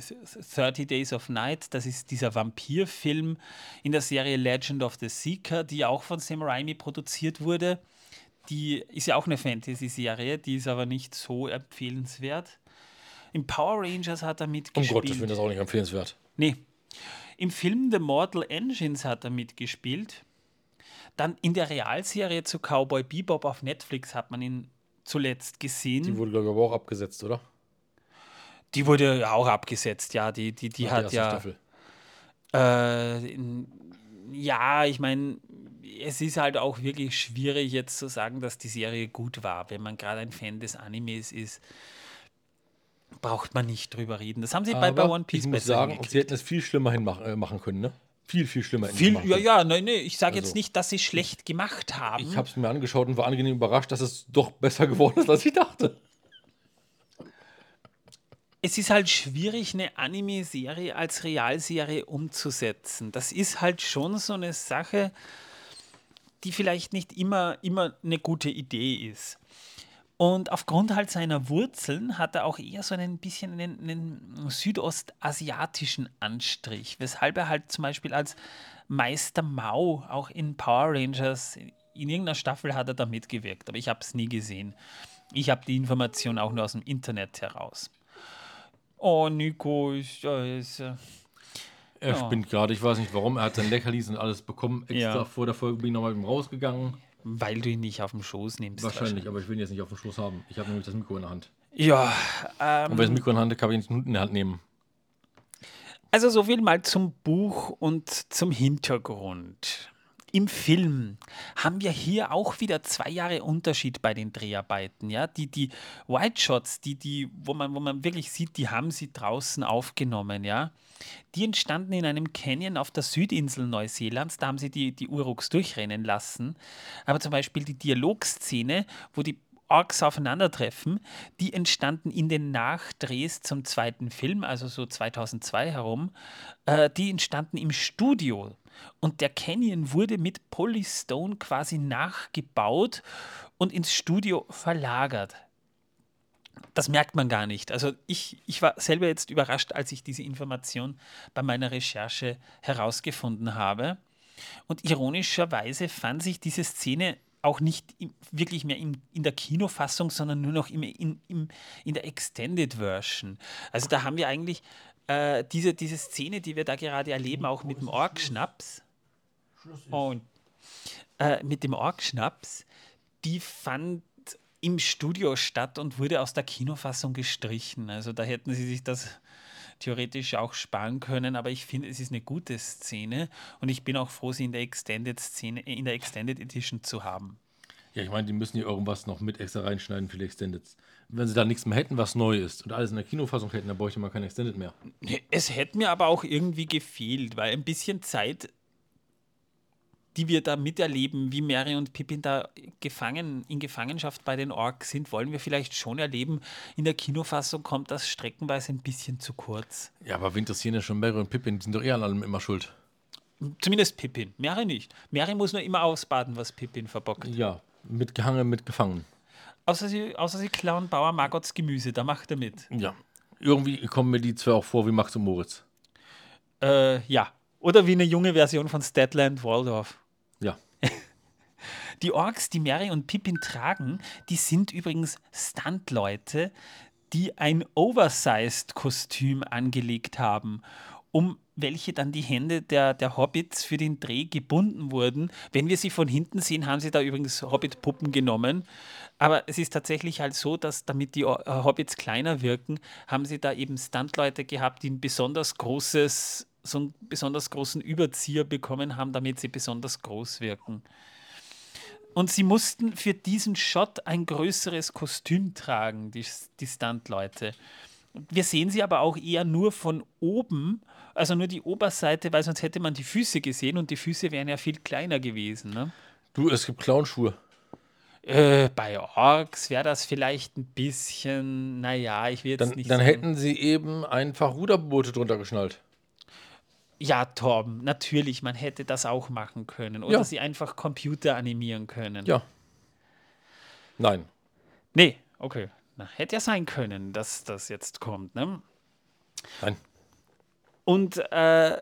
30 Days of Night. Das ist dieser Vampirfilm in der Serie Legend of the Seeker, die auch von Sam Raimi produziert wurde. Die ist ja auch eine Fantasy-Serie, die ist aber nicht so empfehlenswert. Im Power Rangers hat er Um mitgespielt. Gottes Willen, das ist auch nicht empfehlenswert. Nee. Im Film The Mortal Engines hat er mitgespielt. Dann in der Realserie zu Cowboy Bebop auf Netflix hat man ihn zuletzt gesehen. Die wurde, glaube ich, aber auch abgesetzt, oder? Die wurde ja auch abgesetzt, ja. Die, die, die hat ersten ja. Staffel. Äh, ja, ich meine, es ist halt auch wirklich schwierig jetzt zu sagen, dass die Serie gut war. Wenn man gerade ein Fan des Animes ist, braucht man nicht drüber reden. Das haben sie bei, bei Aber One Piece ich muss sagen, sie hätten es viel schlimmer hinmachen äh, machen können, ne? Viel, viel schlimmer Viel, ja, ja, nein, nee, ich sage jetzt Also, nicht, dass sie schlecht gemacht haben. Ich habe es mir angeschaut und war angenehm überrascht, dass es doch besser geworden ist, als ich dachte. es ist halt schwierig, eine Anime-Serie als Realserie umzusetzen. Das ist halt schon so eine Sache, die vielleicht nicht immer, immer eine gute Idee ist. Und aufgrund halt seiner Wurzeln hat er auch eher so ein bisschen einen, einen südostasiatischen Anstrich, weshalb er halt zum Beispiel als Meister Mao auch in Power Rangers, in irgendeiner Staffel hat er da mitgewirkt, aber ich habe es nie gesehen. Ich habe die Information auch nur aus dem Internet heraus. Oh, Nico, ist, ist, äh, Er Ja. spinnt gerade, ich weiß nicht warum. Er hat sein Leckerlis und alles bekommen. Extra Ja. vor der Folge bin ich nochmal rausgegangen. Weil du ihn nicht auf dem Schoß nimmst. Wahrscheinlich, aber ich will ihn jetzt nicht auf dem Schoß haben. Ich habe nämlich das Mikro in der Hand. Ja, Und wenn ich das Mikro in der Hand habe, kann ich nicht in die Hand nehmen. Also so viel mal zum Buch und zum Hintergrund. Im Film haben wir hier auch wieder zwei Jahre Unterschied bei den Dreharbeiten. Ja? Die, die White Shots, die, die, wo, man, wo man wirklich sieht, die haben sie draußen aufgenommen. Ja? Die entstanden in einem Canyon auf der Südinsel Neuseelands. Da haben sie die, die Uruks durchrennen lassen. Aber zum Beispiel die Dialogszene, wo die Orks aufeinandertreffen, die entstanden in den Nachdrehs zum zweiten Film, also so 2002 herum, äh, die entstanden im Studio. Und der Canyon wurde mit Polystone quasi nachgebaut und ins Studio verlagert. Das merkt man gar nicht. Also ich, ich war selber jetzt überrascht, als ich diese Information bei meiner Recherche herausgefunden habe. Und ironischerweise fand sich diese Szene auch nicht im, wirklich mehr in, in der Kinofassung, sondern nur noch im, in, im, in der Extended Version. Also da haben wir eigentlich äh, diese, diese Szene, die wir da gerade erleben, auch mit dem Orkschnaps. Und äh, mit dem Orkschnaps, die fand im Studio statt und wurde aus der Kinofassung gestrichen. Also da hätten sie sich das theoretisch auch sparen können, aber ich finde, es ist eine gute Szene und ich bin auch froh, sie in der Extended Szene, in der Extended Edition zu haben. Ja, ich meine, die müssen hier irgendwas noch mit extra reinschneiden für die Extendeds. Wenn sie da nichts mehr hätten, was neu ist und alles in der Kinofassung hätten, dann bräuchte man kein Extended mehr. Es hätte mir aber auch irgendwie gefehlt, weil ein bisschen Zeit, die wir da miterleben, wie Mary und Pippin da gefangen, in Gefangenschaft bei den Orks sind, wollen wir vielleicht schon erleben. In der Kinofassung kommt das streckenweise ein bisschen zu kurz. Ja, aber wir interessieren ja schon Mary und Pippin, die sind doch eher an allem immer schuld. Zumindest Pippin. Mary nicht. Mary muss nur immer ausbaden, was Pippin verbockt. Ja, mit Gehangen, mit Gefangen. Außer sie, außer sie klauen Bauer Margots Gemüse, da macht er mit. Ja. Irgendwie kommen mir die zwei auch vor wie Max und Moritz. Äh, ja. Oder wie eine junge Version von Statland Waldorf. Ja. Die Orks, die Mary und Pippin tragen, die sind übrigens Stuntleute, die ein Oversized-Kostüm angelegt haben, um welche dann die Hände der, der Hobbits für den Dreh gebunden wurden. Wenn wir sie von hinten sehen, haben sie da übrigens Hobbit-Puppen genommen. Aber es ist tatsächlich halt so, dass damit die äh, Hobbits kleiner wirken, haben sie da eben Stuntleute gehabt, die ein besonders großes, so einen besonders großen Überzieher bekommen haben, damit sie besonders groß wirken. Und sie mussten für diesen Shot ein größeres Kostüm tragen, die, die Stuntleute. Wir sehen sie aber auch eher nur von oben, also nur die Oberseite, weil sonst hätte man die Füße gesehen und die Füße wären ja viel kleiner gewesen. Ne? Du, es gibt Clownschuhe. Äh, bei Orks wäre das vielleicht ein bisschen, naja, ich will jetzt Dann, nicht dann sagen- hätten sie eben einfach Ruderboote drunter geschnallt. Ja, Torben, natürlich, man hätte das auch machen können. Oder Ja. sie einfach Computer animieren können. Ja. Nein. Nee, okay. Na, hätte ja sein können, dass das jetzt kommt, ne? Nein. Und äh,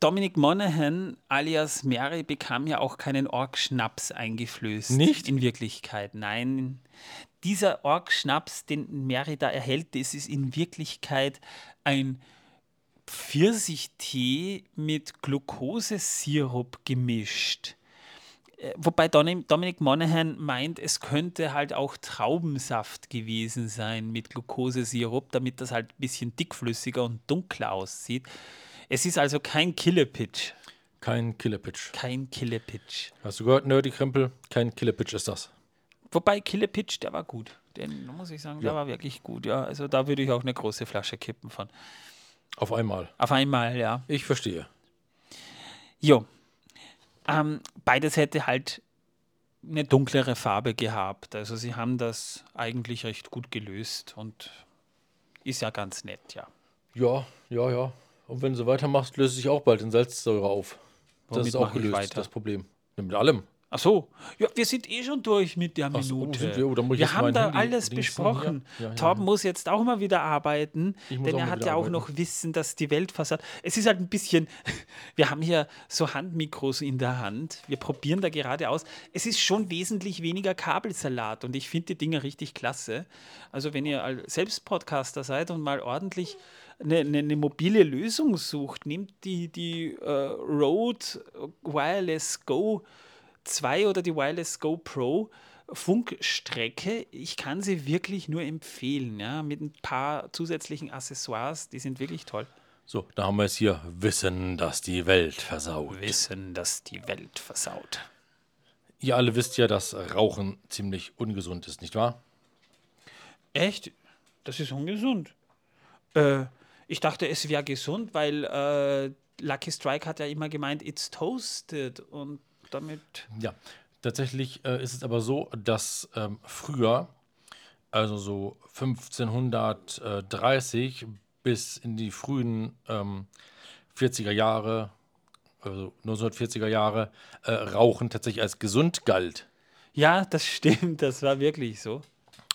Dominic Monaghan alias Mary bekam ja auch keinen Ork-Schnaps eingeflößt. Nicht? In Wirklichkeit, nein. Dieser Ork-Schnaps, den Mary da erhält, das ist in Wirklichkeit ein Pfirsichtee mit Glukosesirup gemischt. Äh, Wobei Dominic Monaghan meint, es könnte halt auch Traubensaft gewesen sein mit Glukosesirup, damit das halt ein bisschen dickflüssiger und dunkler aussieht. Es ist also kein Killepitch. Kein Killerpitch. Kein Killepitch. Hast du gehört, Nerdy Krempel? Kein Killerpitch ist das. Wobei Killepitch, der war gut. Den muss ich sagen, der Ja. war wirklich gut. Ja, also da würde ich auch eine große Flasche kippen von. Auf einmal. Auf einmal, ja. Ich verstehe. Jo. Ähm, beides hätte halt eine dunklere Farbe gehabt. Also sie haben das eigentlich recht gut gelöst und ist ja ganz nett, ja. Ja, ja, ja. Und wenn du so weitermachst, löst sich auch bald in Salzsäure auf. das Womit ist auch gelöst, das Problem. Mit allem. Ach so, ja, wir sind eh schon durch mit der Ach so, Minute. sind wir? Oh, wir haben da Handy alles besprochen. Ja, ja, Torben muss jetzt auch mal wieder arbeiten, denn er hat ja auch noch Wissen, dass die Welt versagt. Es ist halt ein bisschen, wir haben hier so Handmikros in der Hand. Wir probieren da gerade aus. Es ist schon wesentlich weniger Kabelsalat und ich finde die Dinger richtig klasse. Also wenn ihr selbst Podcaster seid und mal ordentlich eine, eine, eine mobile Lösung sucht, nehmt die, die äh, Rode Wireless Go 2 oder die Wireless Go Pro Funkstrecke, ich kann sie wirklich nur empfehlen, ja, mit ein paar zusätzlichen Accessoires, die sind wirklich toll. So, da haben wir jetzt hier Wissen, dass die Welt versaut. Wissen, dass die Welt versaut. Ihr alle wisst ja, dass Rauchen ziemlich ungesund ist, nicht wahr? Echt? Das ist ungesund. Äh, ich dachte, es wäre gesund, weil äh, Lucky Strike hat ja immer gemeint, it's toasted und damit. Ja, tatsächlich äh, ist es aber so, dass ähm, früher, also so 1530 bis in die frühen ähm, 40er Jahre, also 1940er Jahre, äh, Rauchen tatsächlich als gesund galt. Ja, das stimmt, das war wirklich so.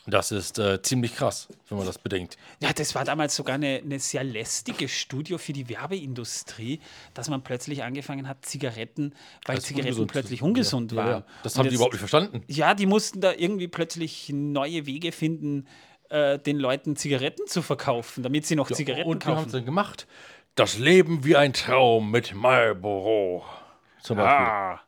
Das ist äh, ziemlich krass, wenn man das bedenkt. Ja, das war damals sogar eine, eine sehr lästige Studie für die Werbeindustrie, dass man plötzlich angefangen hat, Zigaretten, weil Als Zigaretten ungesund plötzlich ungesund ja, waren. Ja, das Und haben die jetzt- überhaupt nicht verstanden. Ja, die mussten da irgendwie plötzlich neue Wege finden, äh, den Leuten Zigaretten zu verkaufen, damit sie noch Zigaretten Und wir haben es kaufen. dann gemacht. Das Leben wie ein Traum mit Marlboro. Zum Beispiel. Ah.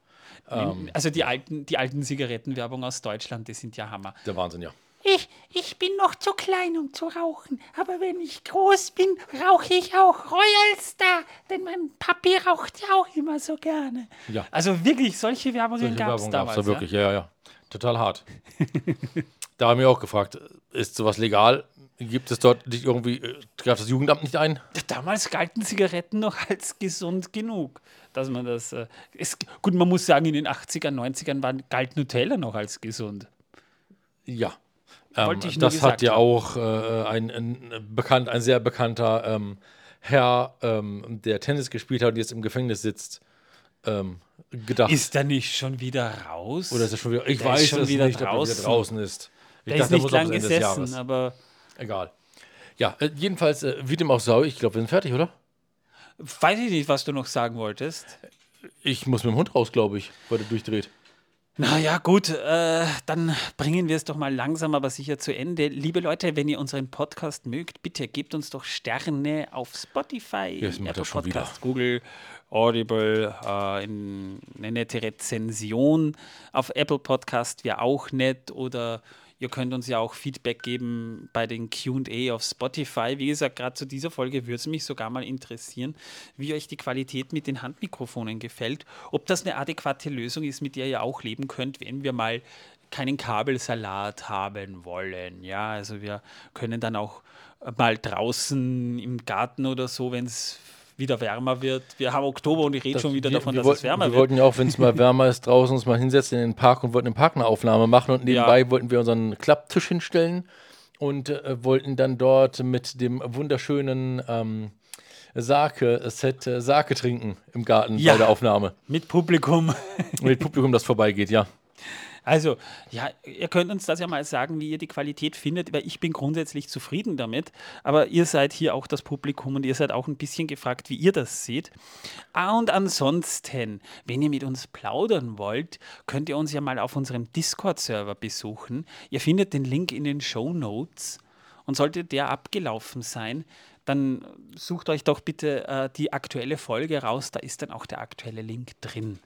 Also die alten, die alten Zigarettenwerbung aus Deutschland, die sind ja Hammer. Der Wahnsinn, ja. Ich, ich bin noch zu klein, um zu rauchen. Aber wenn ich groß bin, rauche ich auch Royal Star. Denn mein Papi raucht ja auch immer so gerne. Ja, Also wirklich, solche Werbungen gab es Werbung gab damals. es da wirklich. Ja, ja, ja. Total hart. da haben wir auch gefragt, ist sowas legal? Gibt es dort nicht irgendwie, äh, greift das Jugendamt nicht ein? Damals galten Zigaretten noch als gesund genug, dass man das. Äh, es, gut, man muss sagen, in den 80ern, 90ern war, galt Nutella noch als gesund. Ja. Ähm, das hat ja haben. auch äh, ein, ein, bekannt, ein sehr bekannter ähm, Herr, ähm, der Tennis gespielt hat und jetzt im Gefängnis sitzt, ähm, gedacht. Ist er nicht schon wieder raus? Oder ist er schon wieder? Ich Der ist weiß schon es wieder nicht, ob er wieder draußen. draußen ist. Ich Der ist er nicht lang gesessen, aber Egal. Ja, äh, jedenfalls, äh, wie dem auch sei, ich glaube, wir sind fertig, oder? weiß ich nicht, was du noch sagen wolltest. Ich muss mit dem Hund raus, glaube ich, weil der durchdreht. Naja, gut, äh, dann bringen wir es doch mal langsam, aber sicher zu Ende. Liebe Leute, wenn ihr unseren Podcast mögt, bitte gebt uns doch Sterne auf Spotify, Ja, er schon wieder. Google, Audible, äh, in, eine nette Rezension. Auf Apple Podcast wäre auch nett oder ihr könnt uns ja auch Feedback geben bei den QA auf Spotify. Wie gesagt, gerade zu dieser Folge würde es mich sogar mal interessieren, wie euch die Qualität mit den Handmikrofonen gefällt. Ob das eine adäquate Lösung ist, mit der ihr auch leben könnt, wenn wir mal keinen Kabelsalat haben wollen. Ja, also wir können dann auch mal draußen im Garten oder so, wenn es wieder wärmer wird. Wir haben Oktober und ich rede schon wieder wir, davon, wir dass wollten, es wärmer Wir wird. wollten ja auch, wenn es mal wärmer ist, draußen uns mal hinsetzen in den Park und wollten im Park eine Aufnahme machen. Und nebenbei wollten wir unseren Klapptisch hinstellen und äh, wollten dann dort mit dem wunderschönen ähm, Sake-Set äh, Sake trinken im Garten Ja. bei der Aufnahme. Mit Publikum. Mit Publikum, das vorbeigeht, ja. Also, ja, ihr könnt uns das ja mal sagen, wie ihr die Qualität findet, weil ich bin grundsätzlich zufrieden damit. Aber ihr seid hier auch das Publikum und ihr seid auch ein bisschen gefragt, wie ihr das seht. Ah, und ansonsten, wenn ihr mit uns plaudern wollt, könnt ihr uns ja mal auf unserem Discord-Server besuchen. Ihr findet den Link in den Show Notes. Und sollte der abgelaufen sein, dann sucht euch doch bitte äh, die aktuelle Folge raus. Da ist dann auch der aktuelle Link drin.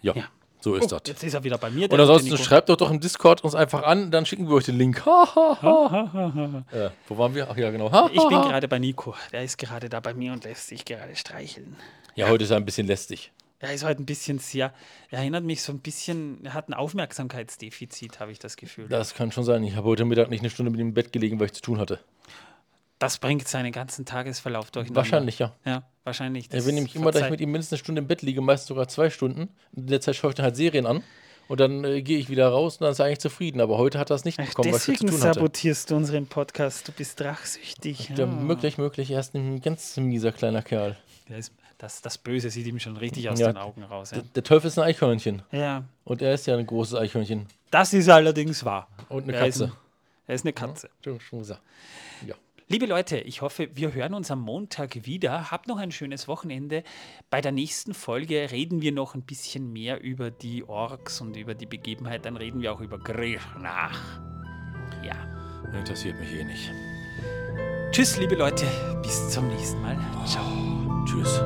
Ja, Ja. So ist das. Jetzt ist er wieder bei mir. Und ansonsten schreibt doch doch im Discord uns einfach an, dann schicken wir euch den Link. Ha, ha, ha. äh, wo waren wir? Ach ja, genau. Ich bin gerade bei Nico. Der ist gerade da bei mir und lässt sich gerade streicheln. Ja, heute ist er ein bisschen lästig. Er ist heute ein bisschen sehr, er erinnert mich so ein bisschen, er hat ein Aufmerksamkeitsdefizit, habe ich das Gefühl. Das kann schon sein. Ich habe heute Mittag nicht eine Stunde mit ihm im Bett gelegen, weil ich zu tun hatte. Das bringt seinen ganzen Tagesverlauf durcheinander. Wahrscheinlich, ja. Ja, wahrscheinlich. Er Das will nämlich immer, dass ich mit ihm mindestens eine Stunde im Bett liege, meist sogar zwei Stunden. In der Zeit schaue ich dann halt Serien an. Und dann äh, gehe ich wieder raus und dann ist er eigentlich zufrieden. Aber heute hat er es nicht Ach, bekommen, weil ich zu tun hatte. sabotierst du unseren Podcast. Du bist rachsüchtig. Ja, Ja. möglich, möglich. Er ist ein ganz mieser kleiner Kerl. Ist, das, das Böse sieht ihm schon richtig aus Ja. den Augen raus. Der, der Teufel ist ein Eichhörnchen. ja, Und er ist ja ein großes Eichhörnchen. das ist allerdings wahr. Und eine Er ist, Katze. ein, er ist eine Katze. Schon gesagt. Ja. Liebe Leute, ich hoffe, wir hören uns am Montag wieder. Habt noch ein schönes Wochenende. Bei der nächsten Folge reden wir noch ein bisschen mehr über die Orks und über die Begebenheit. Dann reden wir auch über Griechenach. Ja. Interessiert mich eh nicht. Tschüss, liebe Leute. Bis zum nächsten Mal. Ciao. Tschüss.